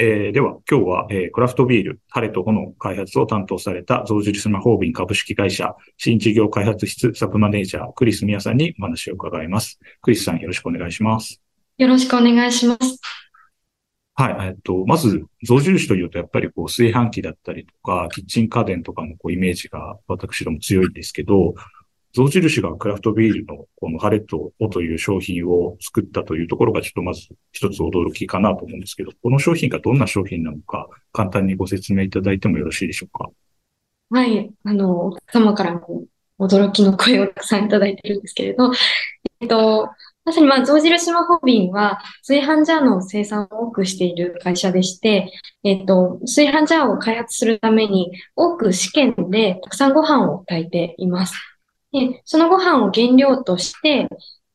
えー、では、今日は、えー、クラフトビール、晴れと炎開発を担当された、象印スマホービン株式会社、新事業開発室サブマネージャー、クリスミヤさんにお話を伺います。クリスさん、よろしくお願いします。よろしくお願いします。はい。えっと、まず、象印というと、やっぱりこう、炊飯器だったりとか、キッチン家電とかのこう、イメージが私ども強いんですけど、象印がクラフトビールのこのハレットをという商品を作ったというところがちょっとまず一つ驚きかなと思うんですけど、この商品がどんな商品なのか簡単にご説明いただいてもよろしいでしょうか？はい。あの、お客様からも驚きの声をたくさんいただいてるんですけれど、えっと、まさに、まあ、象印マホビンは、炊飯ジャーの生産を多くしている会社でして、えっと、炊飯ジャーを開発するために、多く試験でたくさんご飯を炊いています。で、そのご飯を原料として、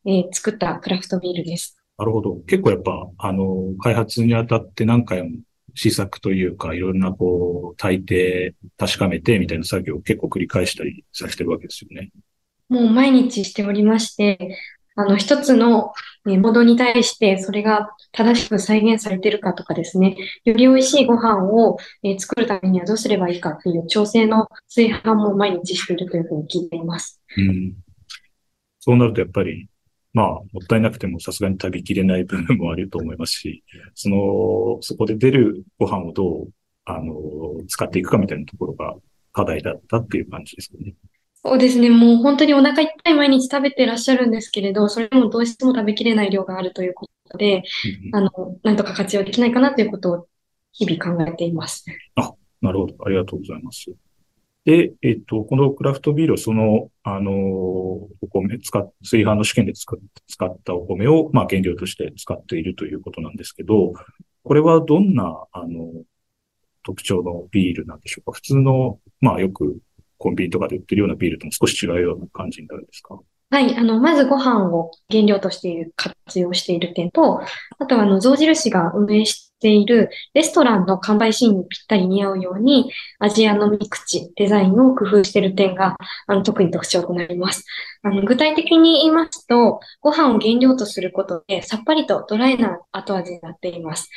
えー、作ったクラフトビールです。なるほど。結構やっぱ、あの、開発にあたって何回も試作というか、いろんなこう、炊いて、確かめてみたいな作業を結構繰り返したりさせてるわけですよね。もう毎日しておりまして、あの、一つのモードに対してそれが正しく再現されているかとかですね、より美味しいご飯を作るためにはどうすればいいかっていう調整の炊飯も毎日しているというふうに聞いています。うん。そうなるとやっぱり、まあ、もったいなくてもさすがに食べきれない部分もあると思いますし、その、そこで出るご飯をどう、あの、使っていくかみたいなところが課題だったっていう感じですかね。そうですね。もう本当にお腹いっぱい毎日食べてらっしゃるんですけれど、それもどうしても食べきれない量があるということで、あの、なんとか活用できないかなということを日々考えています。あ、なるほど。ありがとうございます。で、えっと、このクラフトビールをその、あの、お米、使っ、炊飯の試験で使ったお米を、まあ、原料として使っているということなんですけど、これはどんな、あの、特徴のビールなんでしょうか？普通の、まあ、よくコンビニとかで売ってるようなビールとも少し違うような感じになるんですか？はい。あの、まずご飯を原料としている、活用している点と、あとは、あの、象印が運営しているレストランの完売シーンにぴったり似合うように、アジアのミクチ、デザインを工夫している点が、あの、特に特徴となります。あの、具体的に言いますと、ご飯を原料とすることで、さっぱりとドライな後味になっています。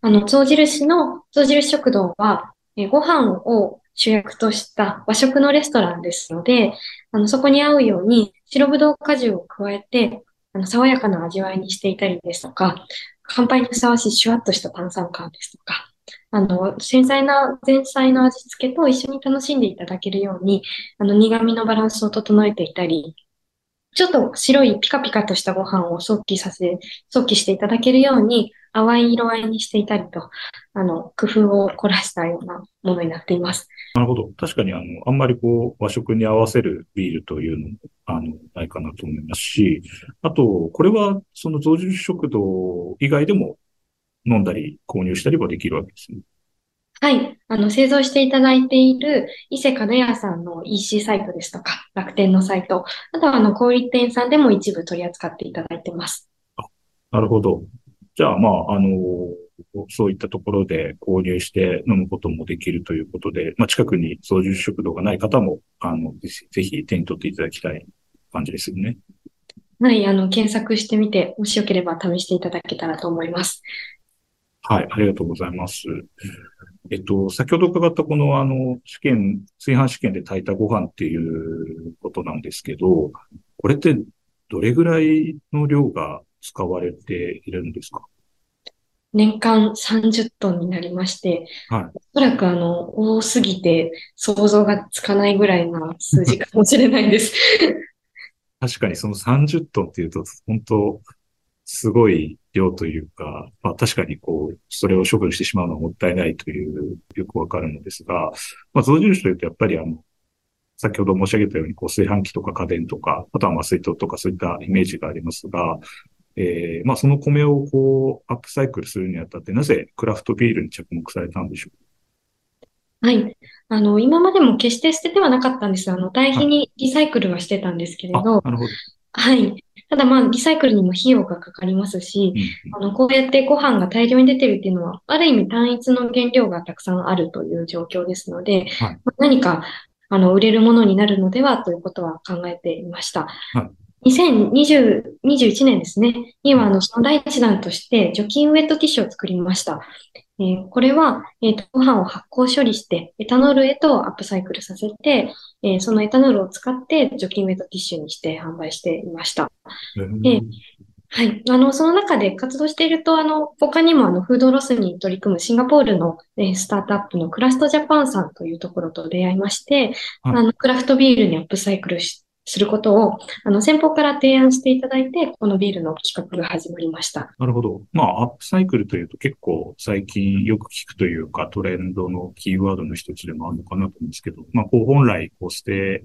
あの、象印の、象印食堂は、えご飯を主役とした和食のレストランですので、あの、そこに合うように白ぶどう果汁を加えて、あの、爽やかな味わいにしていたりですとか、乾杯にふさわしいシュワッとした炭酸感ですとか、あの、繊細な前菜の味付けと一緒に楽しんでいただけるように、あの、苦味のバランスを整えていたり、ちょっと白いピカピカとしたご飯を早期させ、早期していただけるように、淡い色合いにしていたりと、あの、工夫を凝らしたようなものになっています。なるほど。確かに、あの、あんまりこう、和食に合わせるビールというのも、あの、ないかなと思いますし、あと、これは、その増印食堂以外でも飲んだり購入したりはできるわけですね。はい。あの、製造していただいている伊勢門屋さんの EC サイトですとか、楽天のサイト、あとはあの、小売店さんでも一部取り扱っていただいてます。あ、なるほど。じゃあ、まあ、あの、そういったところで購入して飲むこともできるということで、まあ、近くに操縦食堂がない方も、あの、ぜひ手に取っていただきたい感じですよね。はい、あの、検索してみて、もしよければ試していただけたらと思います。はい、ありがとうございます。えっと、先ほど伺ったこの、あの、試験、炊飯試験で炊いたご飯っていうことなんですけど、これってどれぐらいの量が使われているんですか？年間30トンになりまして、はい、おそらくあの、多すぎて想像がつかないぐらいな数字かもしれないです。確かにその30トンっていうと、本当すごい量というか、まあ確かにこう、それを処分してしまうのはもったいないという、よくわかるのですが、まあ象印というとやっぱりあの、先ほど申し上げたように、こう、炊飯器とか家電とか、あとはまあ水筒とかそういったイメージがありますが、えー、まあその米をこう、アップサイクルするにあたって、なぜクラフトビールに着目されたんでしょう？はい。あの、今までも決して捨ててはなかったんです。あの、堆肥にリサイクルはしてたんですけれど、なるほど。はい。ただまあ、リサイクルにも費用がかかりますし、うん、あの、こうやってご飯が大量に出てるっていうのは、ある意味単一の原料がたくさんあるという状況ですので、はい、何か、あの、売れるものになるのではということは考えていました。はい2020、21年ですね。には、あの、その第一弾として、除菌ウェットティッシュを作りました。えー、これは、えっ、ー、と、ご飯を発酵処理して、エタノールへとアップサイクルさせて、えー、そのエタノールを使って除菌ウェットティッシュにして販売していました。で、はい。あの、その中で活動していると、あの、他にもあの、フードロスに取り組むシンガポールの、えスタートアップのクラストジャパンさんというところと出会いまして、あの、クラフトビールにアップサイクルしすることを、あの、先方から提案していただいて、このビールの企画が始まりました。なるほど。まあ、アップサイクルというと結構最近よく聞くというか、トレンドのキーワードの一つでもあるのかなと思うんですけど、まあ、こう本来、こう捨て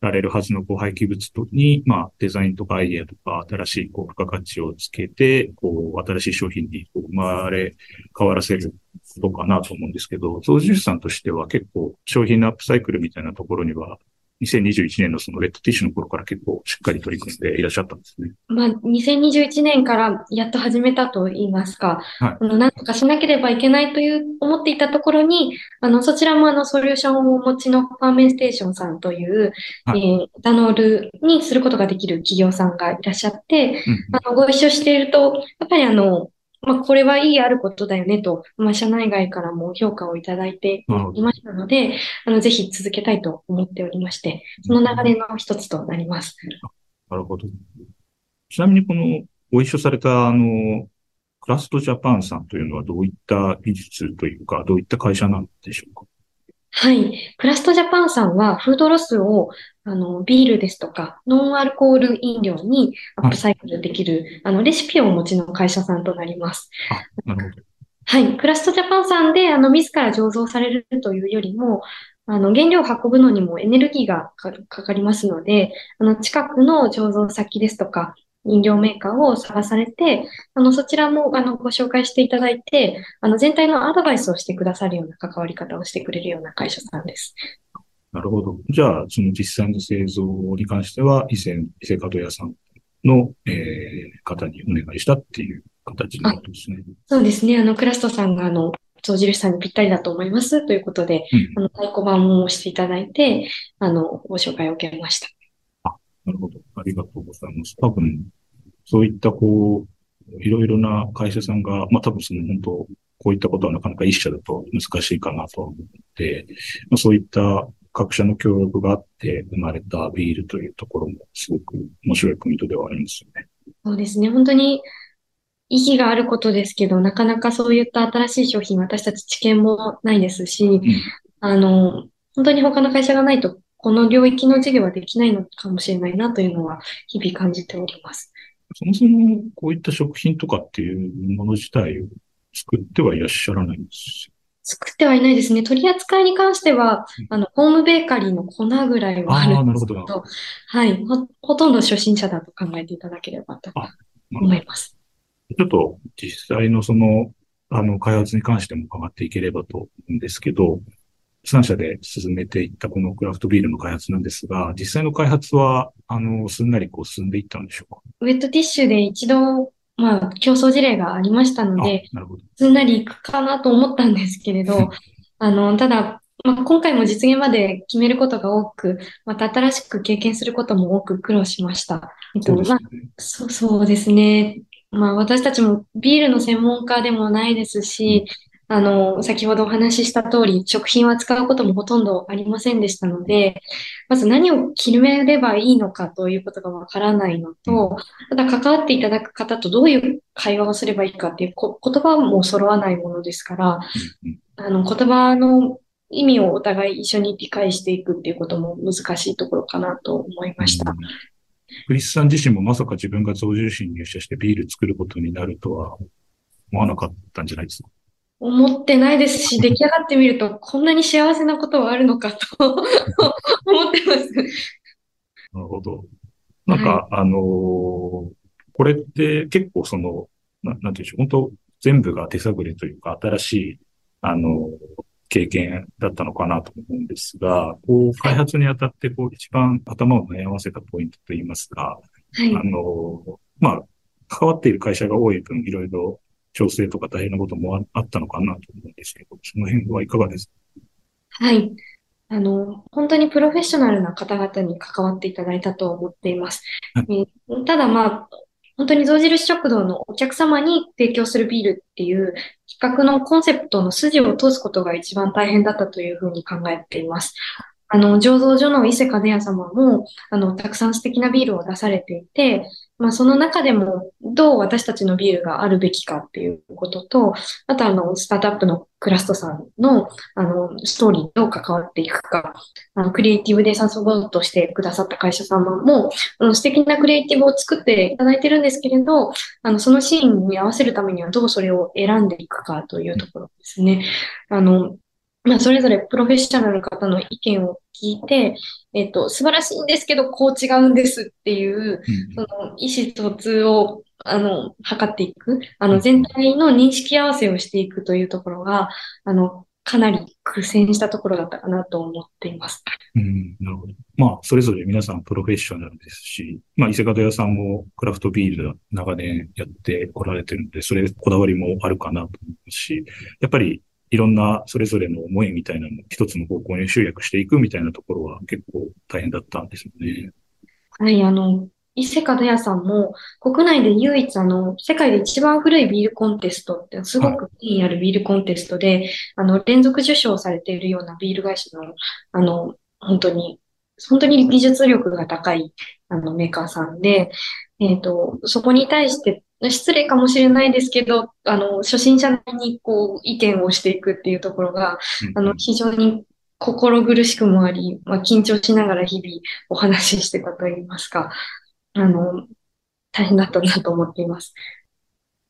られるはずのこう廃棄物に、まあ、デザインとかアイデアとか、新しいこう付加価値をつけて、こう、新しい商品にこう生まれ変わらせることかなと思うんですけど、操縦士さんとしては結構商品のアップサイクルみたいなところには2021年のそのレッドティッシュの頃から結構しっかり取り組んでいらっしゃったんですね。まあ、2021年からやっと始めたと言いますか、はい、あの、なんとかしなければいけないという思っていたところに、あの、そちらもあの、ソリューションをお持ちのファーメンステーションさんという、はい、えー、エタノールにすることができる企業さんがいらっしゃって、うん、あの、ご一緒していると、やっぱりあの、まあ、これはいいあることだよねと、まあ、社内外からも評価をいただいていましたので、あの、ぜひ続けたいと思っておりまして、その流れの一つとなります。なるほど。ちなみにこの、ご一緒された、あの、クラストジャパンさんというのはどういった技術というか、どういった会社なんでしょうか？はい。クラストジャパンさんは、フードロスを、あの、ビールですとか、ノンアルコール飲料にアップサイクルできる、はい、あの、レシピをお持ちの会社さんとなります。あ、なるほど。はい。クラストジャパンさんで、あの、自ら醸造されるというよりも、あの、原料を運ぶのにもエネルギーがかかりますので、あの、近くの醸造先ですとか、飲料メーカーを探されて、あの、そちらも、あの、ご紹介していただいて、あの、全体のアドバイスをしてくださるような関わり方をしてくれるような会社さんです。なるほど。じゃあ、その実際の製造に関しては、以前、伊勢門屋さんの、えー、方にお願いしたっていう形のことですね。そうですね。あの、クラストさんが、あの、象印さんにぴったりだと思いますということで、うん、あの、太鼓判もしていただいて、あの、ご紹介を受けました。なるほど。ありがとうございます。多分、そういったこう、いろいろな会社さんが、まあ多分その本当、こういったことはなかなか一社だと難しいかなと思って、まあ、そういった各社の協力があって生まれたビールというところもすごく面白いポイントではありますよね。そうですね。本当に意義があることですけど、なかなかそういった新しい商品、私たち知見もないですし、うん、あの、本当に他の会社がないとこの領域の授業はできないのかもしれないなというのは日々感じております。そもそもこういった食品とかっていうもの自体を作ってはいらっしゃらないんです作ってはいないですね。取り扱いに関しては、あの、ホームベーカリーの粉ぐらいはあるんですけど、どはいほ。ほとんど初心者だと考えていただければと思います。ちょっと実際のその、あの、開発に関しても伺っていければと思うんですけど、3社で進めていったこのクラフトビールの開発なんですが、実際の開発は、あの、すんなりこう進んでいったんでしょうか？ウェットティッシュで一度、まあ、競争事例がありましたので、なるほど。すんなりいくかなと思ったんですけれど、あの、ただ、まあ、今回も実現まで決めることが多く、また新しく経験することも多く苦労しました。えっと、まあ、そうそうですね。まあ、私たちもビールの専門家でもないですし、あの、先ほどお話しした通り、食品を扱うこともほとんどありませんでしたので、まず何を決めればいいのかということがわからないのと、ただ関わっていただく方とどういう会話をすればいいかっていうこ言葉も揃わないものですから、あの、言葉の意味をお互い一緒に理解していくっていうことも難しいところかなと思いました。クリスさん自身もまさか自分が象印に入社してビール作ることになるとは思わなかったんじゃないですか？思ってないですし、出来上がってみると、こんなに幸せなことはあるのかと思ってます。なるほど。なんか、はい、あのー、これって結構その、ななんていうんでしょう、本当全部が手探りというか、新しい、あのー、経験だったのかなと思うんですが、こう、開発にあたって、こう、一番頭を悩ませたポイントといいますか、はい、あの、まあ、関わっている会社が多い分、いろいろ調整とか大変なこともあったのかなと思うんですけど、その辺はいかがです？かはい。あの、本当にプロフェッショナルな方々に関わっていただいたと思っています。はいえーただまあ、本当に象印食堂のお客様に提供するビールっていう企画のコンセプトの筋を通すことが一番大変だったというふうに考えています。あの、醸造所の伊勢門屋様も、あの、たくさん素敵なビールを出されていて、まあ、その中でも、どう私たちのビールがあるべきかっていうことと、あとあの、スタートアップのクラストさんの、あの、ストーリーと関わっていくか、あの、クリエイティブで誘おうとしてくださった会社様も、あの、素敵なクリエイティブを作っていただいてるんですけれど、あの、そのシーンに合わせるためにはどうそれを選んでいくかというところですね。あの、まあ、それぞれプロフェッショナルの方の意見を聞いて、えっと、素晴らしいんですけど、こう違うんですっていう、その意思疎通を、あの、測っていく、あの、全体の認識合わせをしていくというところが、あの、かなり苦戦したところだったかなと思っています。うん、なるほど。まあ、それぞれ皆さんプロフェッショナルですし、まあ、伊勢門屋さんもクラフトビール長年やってこられてるので、それこだわりもあるかなと思いますし、やっぱりいろんなそれぞれの思いみたいなのを一つの方向に集約していくみたいなところは結構大変だったんですよね。はい、あの、伊勢門屋さんも国内で唯一あの、世界で一番古いビールコンテストってすごく意味あるビールコンテストで、あの、連続受賞されているようなビール会社の、あの、本当に、本当に技術力が高い、あの、メーカーさんで、えっ、ー、と、そこに対して失礼かもしれないですけど、あの、初心者にこう、意見をしていくっていうところが、あの、非常に心苦しくもあり、まあ、緊張しながら日々お話ししてたと言いますか、あの、大変だったなと思っています。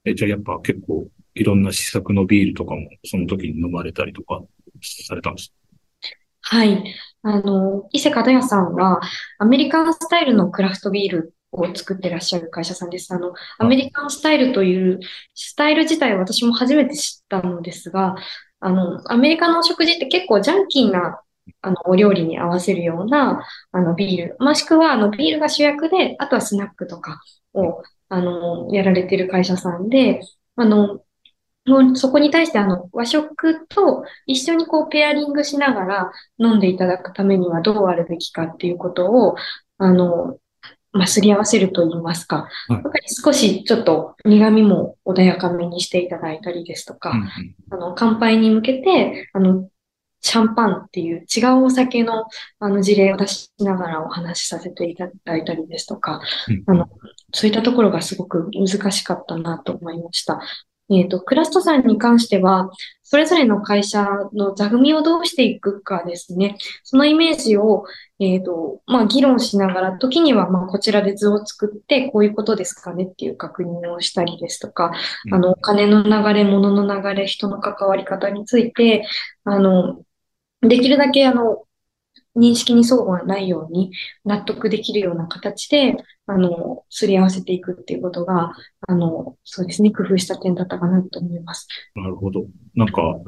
え、じゃあやっぱ結構いろんな試作のビールとかもその時に飲まれたりとかされたんですはい。あの、伊勢門屋さんはアメリカンスタイルのクラフトビールを作ってらっしゃる会社さんです。あの、アメリカンスタイルというスタイル自体私も初めて知ったのですが、あの、アメリカの食事って結構ジャンキーなあの、お料理に合わせるような、あの、ビール、もしくは、あの、ビールが主役で、あとはスナックとかを、あの、やられてる会社さんで、あの、そこに対して、あの、和食と一緒にこう、ペアリングしながら飲んでいただくためにはどうあるべきかっていうことを、あの、まあ、すり合わせると言いますか、やっぱり少しちょっと苦味も穏やかめにしていただいたりですとか、うんうん、あの、乾杯に向けて、あの、シャンパンっていう違うお酒のあの事例を出しながらお話しさせていただいたりですとか、うん、あの、そういったところがすごく難しかったなと思いました。えっ、ー、と、クラストさんに関しては、それぞれの会社の座組をどうしていくかですね。そのイメージを、えっ、ー、と、まあ、議論しながら、時には、まあ、こちらで図を作って、こういうことですかねっていう確認をしたりですとか、あの、お金の流れ、物の流れ、人の関わり方について、あの、できるだけ、あの、認識に相互がないように納得できるような形で、あの、すり合わせていくっていうことが、あの、そうですね、工夫した点だったかなと思います。なるほど。なんか、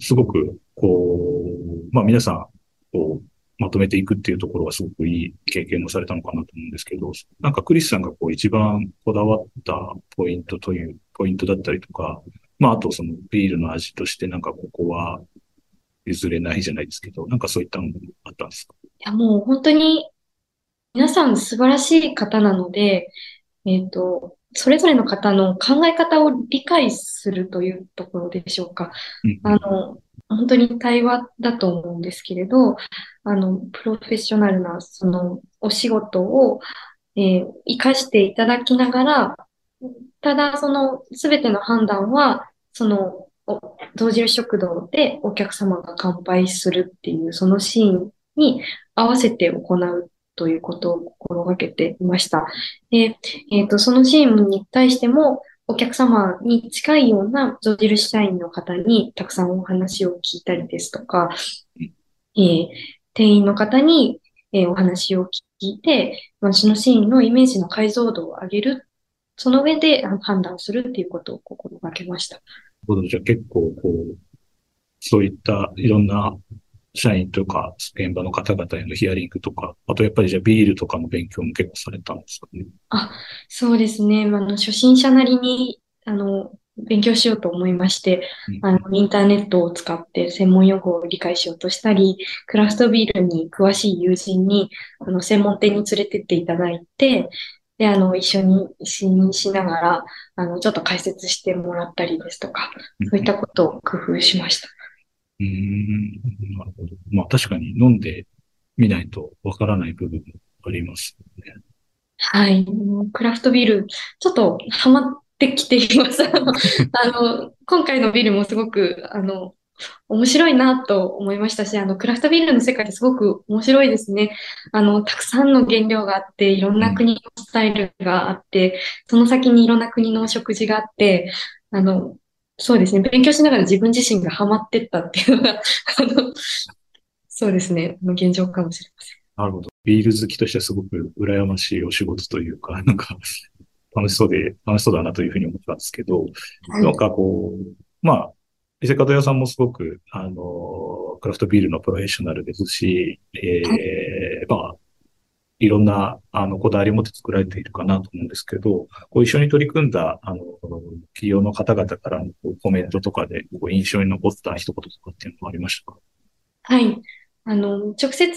すごく、こう、まあ皆さん、こう、まとめていくっていうところはすごくいい経験をされたのかなと思うんですけど、なんかクリスさんがこう一番こだわったポイントという、ポイントだったりとか、まああとそのビールの味としてなんかここは譲れないじゃないですけど、なんかそういったのもあったんですか？いや、もう本当に皆さん素晴らしい方なので、えっ、ー、と、それぞれの方の考え方を理解するというところでしょうか。うん、あの、本当に対話だと思うんですけれど、あの、プロフェッショナルな、その、お仕事を、えー、活かしていただきながら、ただ、その、すべての判断は、その、同時食堂でお客様が乾杯するっていうそのシーンに合わせて行うということを心がけていました。で、えっ、ー、と、そのシーンに対してもお客様に近いような象印社員の方にたくさんお話を聞いたりですとか、えー、店員の方に、えー、お話を聞いて、まあ、そのシーンのイメージの解像度を上げる、その上で判断するっていうことを心がけました。ほど。じゃあ結構、こう、そういったいろんな社員とか現場の方々へのヒアリングとか、あとやっぱりじゃあビールとかの勉強も結構されたんですかね？あ、そうですね。あの、初心者なりに、あの、勉強しようと思いまして、うんあの、インターネットを使って専門用語を理解しようとしたり、クラフトビールに詳しい友人に、あの、専門店に連れてっていただいて、で、あの、一緒に、一緒にしながら、あの、ちょっと解説してもらったりですとか、そういったことを工夫しました。うーん、なるほど。まあ確かに飲んでみないとわからない部分もありますね。はい。クラフトビール、ちょっとハマってきています。あの今回のビールもすごく、あの、面白いなと思いましたし、あの、クラフトビールの世界ってすごく面白いですね。あの、たくさんの原料があって、いろんな国のスタイルがあって、その先にいろんな国の食事があって、あの、そうですね、勉強しながら自分自身がハマってったっていうのが、あの、そうですね、現状かもしれません。なるほど。ビール好きとしてはすごく羨ましいお仕事というか、なんか楽しそうで、楽しそうだなというふうに思ったんですけど、なんかこう、まあ、伊勢門屋さんもすごく、あの、クラフトビールのプロフェッショナルですし、ええまあ、いろんな、あの、こだわりを持って作られているかなと思うんですけど、こう一緒に取り組んだ、あの、企業の方々からのコメントとかで、こう印象に残った一言とかっていうのもありましたか？はい。あの、直接、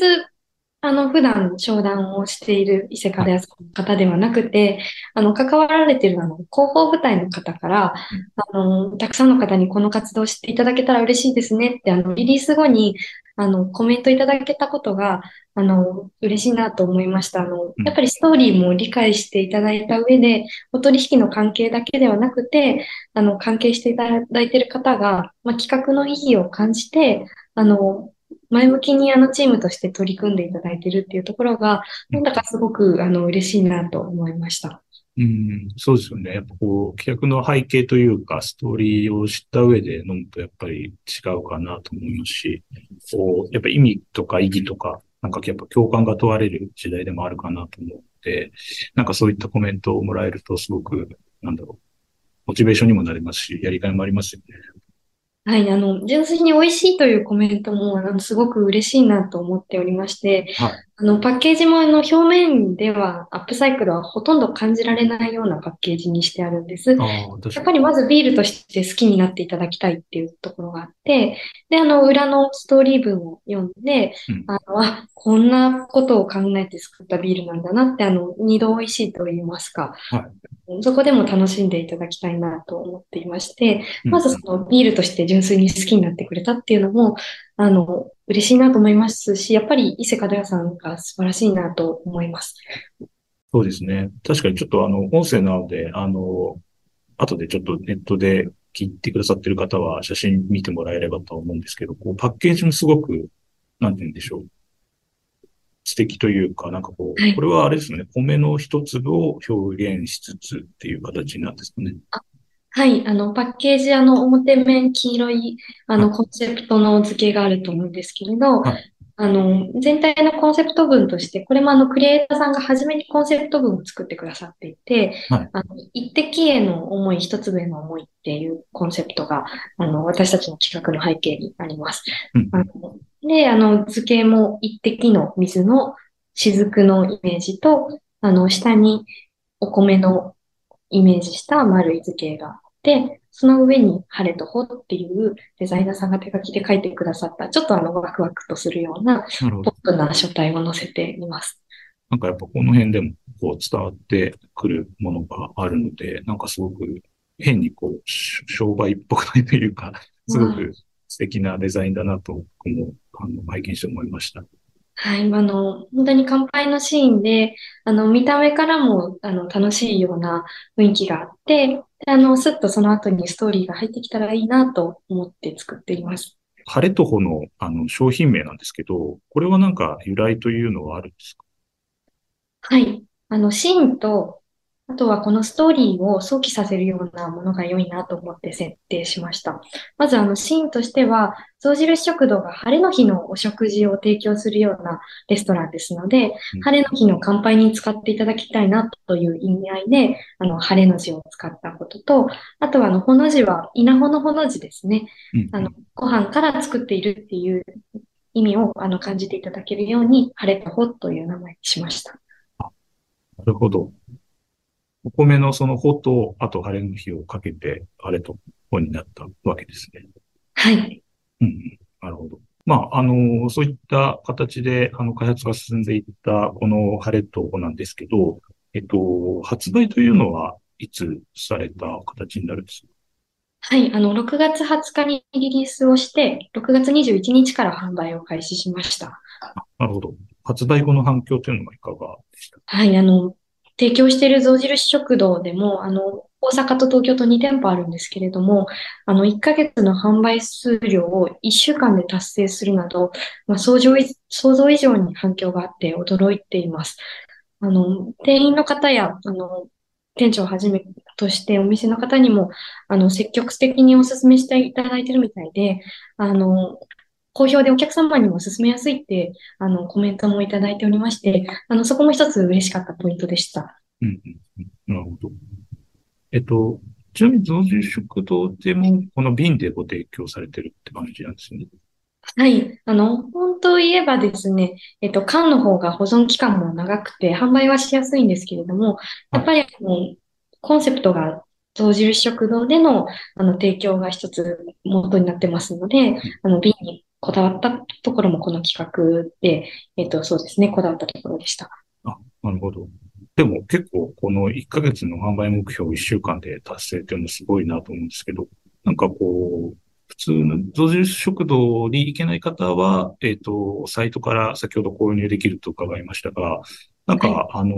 あの、普段商談をしている伊勢門屋さんの方ではなくて、あの、関わられているあの、広報部隊の方から、あの、たくさんの方にこの活動をしていただけたら嬉しいですねって、あの、リリース後に、あの、コメントいただけたことが、あの、嬉しいなと思いました。あの、やっぱりストーリーも理解していただいた上で、お取引の関係だけではなくて、あの、関係していただいている方が、まあ、企画の意義を感じて、あの、前向きにあのチームとして取り組んでいただいているっていうところが、なんだかすごくあの嬉しいなと思いました。うん、そうですよね。やっぱこう、企画の背景というか、ストーリーを知った上で飲むとやっぱり違うかなと思いますし、こう、やっぱ意味とか意義とか、なんかやっぱ共感が問われる時代でもあるかなと思って、なんかそういったコメントをもらえるとすごく、なんだろう、モチベーションにもなりますし、やりがいもありますよね。はい、あの、純粋に美味しいというコメントも、あの、すごく嬉しいなと思っておりまして、あの、パッケージもあの、表面ではアップサイクルはほとんど感じられないようなパッケージにしてあるんです。やっぱりまずビールとして好きになっていただきたいっていうところがあって、で、あの、裏のストーリー文を読んで、うん。あの、あ、こんなことを考えて作ったビールなんだなって、あの、二度美味しいと言いますか、はい。そこでも楽しんでいただきたいなと思っていまして、うん。まずそのビールとして純粋に好きになってくれたっていうのも、あの、嬉しいなと思いますし、やっぱり伊勢門屋さんが素晴らしいなと思います。そうですね。確かにちょっとあの、音声なので、あの、後でちょっとネットで聞いてくださってる方は写真見てもらえればと思うんですけど、こうパッケージもすごく、なんて言うんでしょう。素敵というか、なんかこう、はいこれはあれですね、米の一粒を表現しつつっていう形なんですかね。はい、あの、パッケージ、あの、表面黄色い、あの、コンセプトの図形があると思うんですけれど、はい。あの、全体のコンセプト文として、これもあの、クリエイターさんが初めにコンセプト文を作ってくださっていて、はい。あの、一滴への思い、一粒への思いっていうコンセプトが、あの、私たちの企画の背景にあります。うん。あので、あの、図形も一滴の水の雫のイメージと、あの、下にお米のイメージした丸い図形があって、その上に晴れとほっていうデザイナーさんが手書きで書いてくださった、ちょっとあの、ワクワクとするような。ポップな書体を載せています。なんかやっぱこの辺でもこう伝わってくるものがあるので、なんかすごく変にこう、し商売っぽくないというか、すごく素敵なデザインだなと僕もあの拝見して思いました。はい、あの、本当に乾杯のシーンで、あの、見た目からも、あの、楽しいような雰囲気があって、であの、すっとその後にストーリーが入ってきたらいいなと思って作っています。晴れとほのあの商品名なんですけど、これはなんか由来というのはあるんですか？はい。あの、シーンと、あとはこのストーリーを想起させるようなものが良いなと思って設定しました。まずあのシーンとしては、象印食堂が晴れの日のお食事を提供するようなレストランですのでうん、晴れの日の乾杯に使っていただきたいなという意味合いで、あの、晴れの字を使ったことと、あとはあの、ほの字は稲穂のほの字ですね。うんあの、ご飯から作っているっていう意味をあの感じていただけるように、晴れとほという名前にしました。なるほど。お米のその穂と、あと晴れの日をかけて、晴れと穂になったわけですね。はい。うん、なるほど。まあ、あの、そういった形で、あの、開発が進んでいったこの晴れと穂なんですけど、えっと、発売というのはいつされた形になるんです？かはい、あの、6月20日にリリースをして、6月21日から販売を開始しました。なるほど。発売後の反響というのはいかがでした？はい、あの、提供している象印食堂でも、あの、大阪と東京と2店舗あるんですけれども、あの、1ヶ月の販売数量を1週間で達成するなど、まあ、想像以上に反響があって驚いています。あの、店員の方や、あの、店長をはじめとしてお店の方にも、あの、積極的にお勧めしていただいているみたいで、あの、好評でお客様にも勧めやすいって、あの、コメントもいただいておりまして、あの、そこも一つ嬉しかったポイントでした。うん、うん、なるほど。えっと、ちなみに増住食堂でも、この瓶でご提供されてるって感じなんですね。はい。あの、本当言えばですね、えっと、缶の方が保存期間も長くて、販売はしやすいんですけれども、やっぱりあの、コンセプトが象印食堂でのあの提供が一つ元になってますので、あの瓶にこだわったところもこの企画で、えっと、そうですね、こだわったところでした。あ、なるほど。でも結構この1ヶ月の販売目標1週間で達成っていうのすごいなと思うんですけど、なんかこう、普通の象印食堂に行けない方は、えっ、ー、と、サイトから先ほど購入できると伺いましたが、なんか、はい、あの、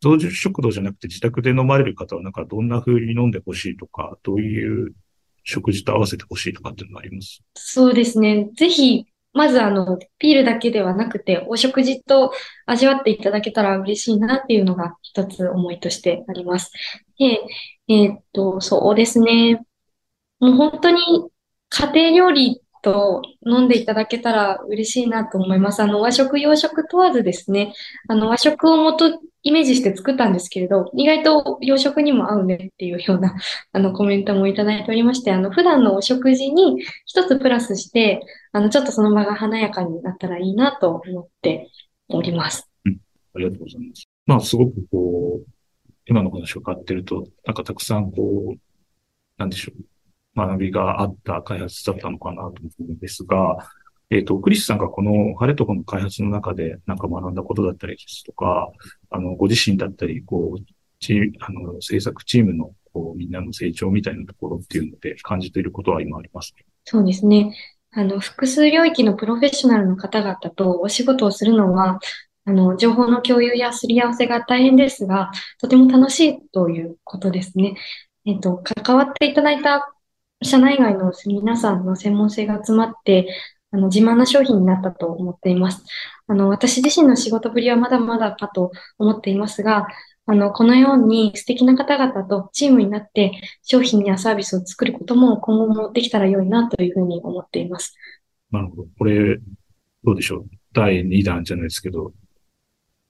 象印食堂じゃなくて自宅で飲まれる方は、なんかどんな風に飲んでほしいとか、どういう食事と合わせてほしいとかっていうのがあります？そうですね。ぜひ、まずあの、ビールだけではなくて、お食事と味わっていただけたら嬉しいなっていうのが一つ思いとしてあります。で、えー、っと、そうですね。もう本当に家庭料理と飲んでいただけたら嬉しいなと思います。あの、和食、洋食問わずですね、あの、和食をもとイメージして作ったんですけれど、意外と洋食にも合うねっていうような、あの、コメントもいただいておりまして、あの、普段のお食事に一つプラスして、あの、ちょっとその場が華やかになったらいいなと思っております。うん。ありがとうございます。まあ、すごくこう、今の話を伺ってると、なんかたくさんこう、なんでしょう。学びがあった開発だったのかなと思うんですが、えっ、ー、と、クリスさんがこの晴れとこの開発の中でなんか学んだことだったりですとか、あの、ご自身だったり、こう、チあの、制作チームの、こう、みんなの成長みたいなところっていうので感じていることは今ありますそうですね。あの、複数領域のプロフェッショナルの方々とお仕事をするのは、あの、情報の共有やすり合わせが大変ですが、とても楽しいということですね。えっ、と、関わっていただいた社内外の皆さんの専門性が集まって、あの、自慢な商品になったと思っています。あの、私自身の仕事ぶりはまだまだかと思っていますが、あの、このように素敵な方々とチームになって商品やサービスを作ることも今後もできたら良いなというふうに思っています。なるほど。これ、どうでしょう。第2弾じゃないですけど、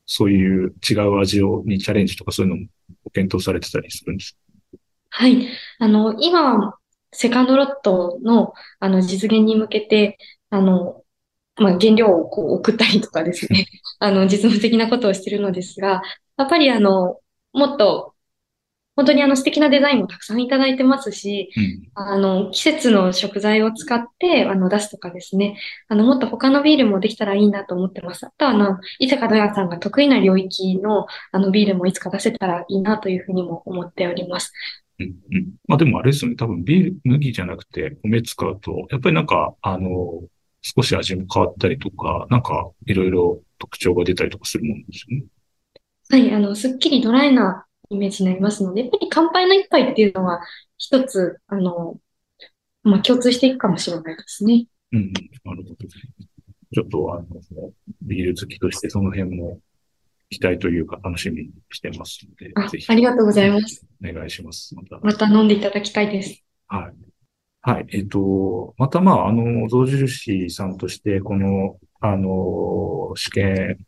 そういう違う味をにチャレンジとかそういうのもご検討されてたりするんですか？はい。あの、今はセカンドロットの、あの、実現に向けて、あの、まあ、原料をこう送ったりとかですね、あの、実務的なことをしているのですが、やっぱりあの、もっと、本当にあの素敵なデザインもたくさんいただいてますし、うん、あの、季節の食材を使ってあの出すとかですね、あの、もっと他のビールもできたらいいなと思ってます。あとはあの、伊坂土屋さんが得意な領域のあのビールもいつか出せたらいいなというふうにも思っております。うんうん。まあでもあれですよね。多分ビール、麦じゃなくて米使うと、やっぱりなんか、あの、少し味も変わったりとか、なんかいろいろ特徴が出たりとかするもんですよね。はい、あの、すっきりドライなイメージになりますので、やっぱり乾杯の一杯っていうのは一つ、あの、まあ共通していくかもしれないですね。うん、なるほど。ちょっとあの、ビール好きとしてその辺も期待というか楽しみにしてますので、ぜひ。ありがとうございます。お願いします。また。また飲んでいただきたいです。はい。はい。えっ、と、またまあ、あの、象印さんとして、この、あの、試験、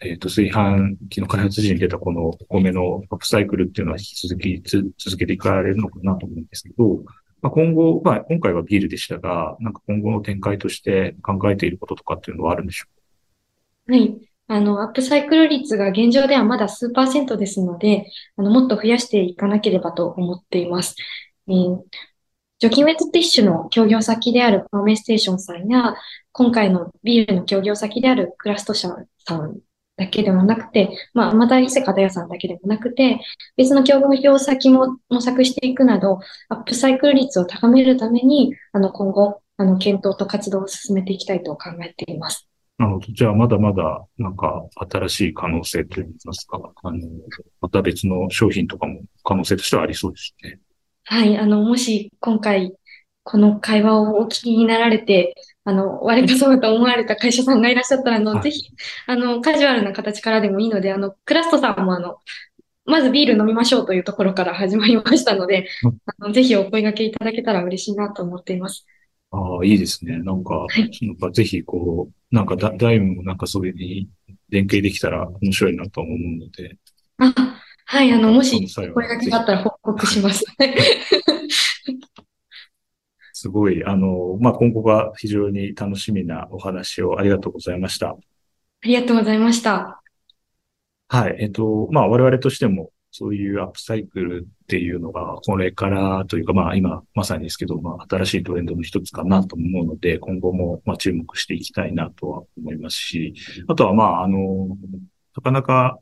えっ、と、炊飯器の開発時に出たこのお米のアップサイクルっていうのは引き続き続けていかれるのかなと思うんですけど、まあ、今後、まあ、今回はビールでしたが、なんか今後の展開として考えていることとかっていうのはあるんでしょうか？はい。あの、アップサイクル率が現状ではまだ数パーセントですので、あの、もっと増やしていかなければと思っています。えー、除菌ウェットティッシュの協業先であるファーメステーションさんや、今回のビールの協業先であるクラスト社さんだけではなくて、まあ、また伊勢方屋さんだけでもなくて、別の協業先も模索していくなど、アップサイクル率を高めるために、あの、今後、あの、検討と活動を進めていきたいと考えています。なるほど。じゃあ、まだまだ、なんか、新しい可能性といいますか、あの、また別の商品とかも可能性としてはありそうですね。はい。あの、もし今回、この会話をお聞きになられて、あの、我かそうと思われた会社さんがいらっしゃったら、あの、ぜひ、あの、カジュアルな形からでもいいので、あの、クラストさんもあの、まずビール飲みましょうというところから始まりましたので、あのぜひお声掛けいただけたら嬉しいなと思っています。ああ、いいですね。なんか、はい、なんかぜひこう、なんかダダイムもなんかそういうに連携できたら面白いなと思うので。あ、はい、あの、もし声掛けがあったら報告します。すごい、あの、まあ、今後が非常に楽しみなお話をありがとうございました。ありがとうございました。はい。えっと、まあ、我々としても、そういうアップサイクルっていうのが、これからというか、まあ、今、まさにですけど、まあ、新しいトレンドの一つかなと思うので、今後も、まあ、注目していきたいなとは思いますし、あとは、まあ、あの、なかなか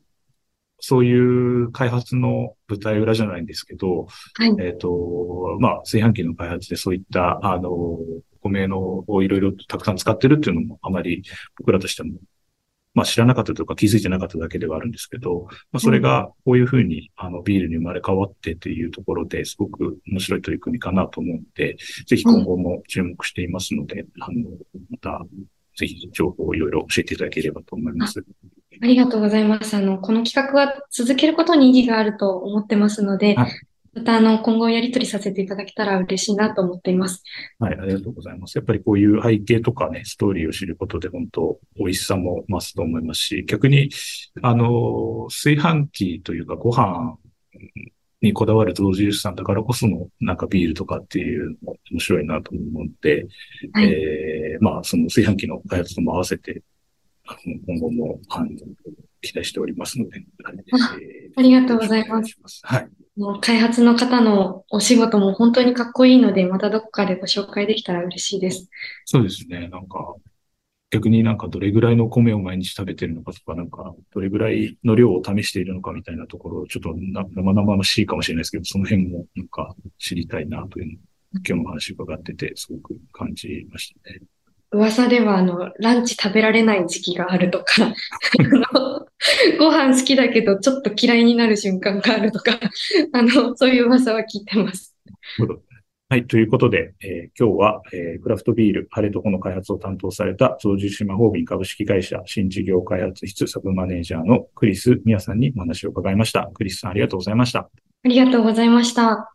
そういう開発の舞台裏じゃないんですけど、はい、えっ、ー、と、まあ、炊飯器の開発でそういった、あの、米のをいろいろたくさん使ってるっていうのもあまり僕らとしても、まあ知らなかったとか気づいてなかっただけではあるんですけど、まあそれがこういうふうにあのビールに生まれ変わってっていうところですごく面白い取り組みかなと思うので、ぜひ今後も注目していますので、あの、またぜひ情報をいろいろ教えていただければと思います。ありがとうございます。あの、この企画は続けることに意義があると思ってますので、はい、またあの、今後やり取りさせていただけたら嬉しいなと思っています。はい、ありがとうございます。やっぱりこういう背景とかね、ストーリーを知ることで本当美味しさも増すと思いますし、逆に、あの、炊飯器というかご飯にこだわる同印さんだからこそのなんかビールとかっていうのも面白いなと思うので、はい、えー、まあその炊飯器の開発とも合わせて今後も、あの、期待しておりますので。あありがとうございます。はい。もう開発の方のお仕事も本当にかっこいいので、またどこかでご紹介できたら嬉しいです。そうですね。なんか、逆になんかどれぐらいの米を毎日食べてるのかとか、なんかどれぐらいの量を試しているのかみたいなところ、ちょっと生々しいかもしれないですけど、その辺もなんか知りたいなというのを今日の話伺っててすごく感じましたね。噂では、あの、ランチ食べられない時期があるとか、ご飯好きだけど、ちょっと嫌いになる瞬間があるとか、あの、そういう噂は聞いてます。はい。ということで、えー、今日は、えー、クラフトビール、ハレトコの開発を担当された、増樹島ホービン株式会社新事業開発室サブマネージャーのクリス・ミヤさんにお話を伺いました。クリスさん、ありがとうございました。ありがとうございました。